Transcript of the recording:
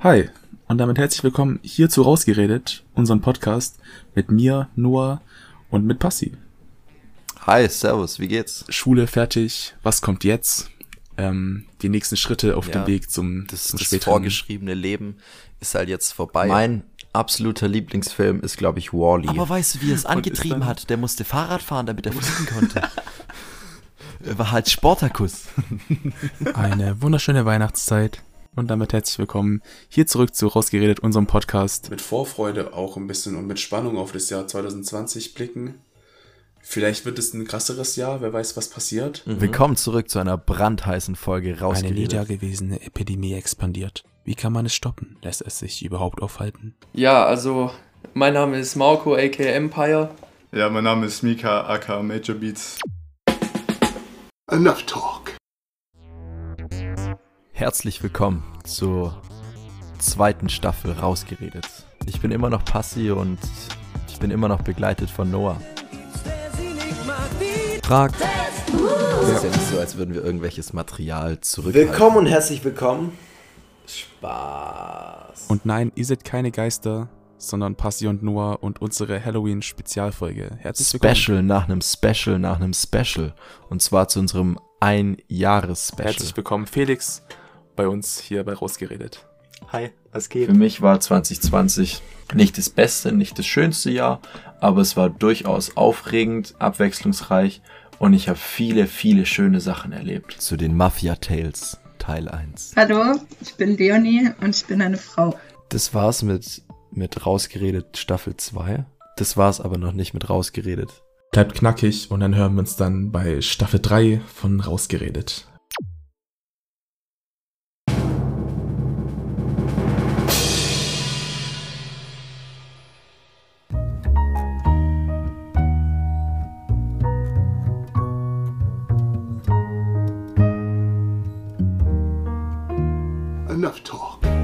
Hi und damit herzlich willkommen hier zu Rausgeredet, unserem Podcast mit mir, Noah und mit Passi. Hi, Servus, wie geht's? Schule fertig, was kommt jetzt? Ähm, die nächsten Schritte auf Ja, dem Weg zum, Das, zum das späteren. vorgeschriebene Leben ist halt jetzt vorbei. Mein absoluter Lieblingsfilm ist, glaube ich, Wall-E. Aber weißt du, wie er es angetrieben hat? Der musste Fahrrad fahren, damit er fliegen konnte. er war halt Sportakus. Eine wunderschöne Weihnachtszeit. Und damit herzlich willkommen hier zurück zu Rausgeredet, unserem Podcast. Mit Vorfreude auch ein bisschen und mit Spannung auf das Jahr 2020 blicken. Vielleicht wird es ein krasseres Jahr, wer weiß, was passiert. Willkommen zurück zu einer brandheißen Folge Eine rausgeredet. nie dagewesene Epidemie expandiert. Wie kann man es stoppen? Lässt es sich überhaupt aufhalten? Ja, also mein Name ist Marco aka Empire. Ja, mein Name ist Mika, aka Major Beats. Enough talk. Herzlich willkommen zur zweiten Staffel rausgeredet. Ich bin immer noch Passi und ich bin immer noch begleitet von Noah. Frag. Es ist ja nicht so, als würden wir irgendwelches Material zurückhalten. Willkommen und herzlich willkommen. Spaß. Und nein, ihr seid keine Geister, sondern Passi und Noah und unsere Halloween-Spezialfolge. Herzlich willkommen. Special nach einem Special nach einem Special. Und zwar zu unserem Ein-Jahres-Special. Herzlich willkommen, Felix, bei uns hier bei Rausgeredet. Hi, was geht? Für mich war 2020 nicht das beste, nicht das schönste Jahr, aber es war durchaus aufregend, abwechslungsreich und ich habe viele, viele schöne Sachen erlebt. Zu den Mafia Tales Teil 1. Hallo, ich bin Leonie und ich bin eine Frau. Das war's mit, mit Rausgeredet Staffel 2. Das war's aber noch nicht mit Rausgeredet. Bleibt knackig und dann hören wir uns dann bei Staffel 3 von Rausgeredet. Enough talk.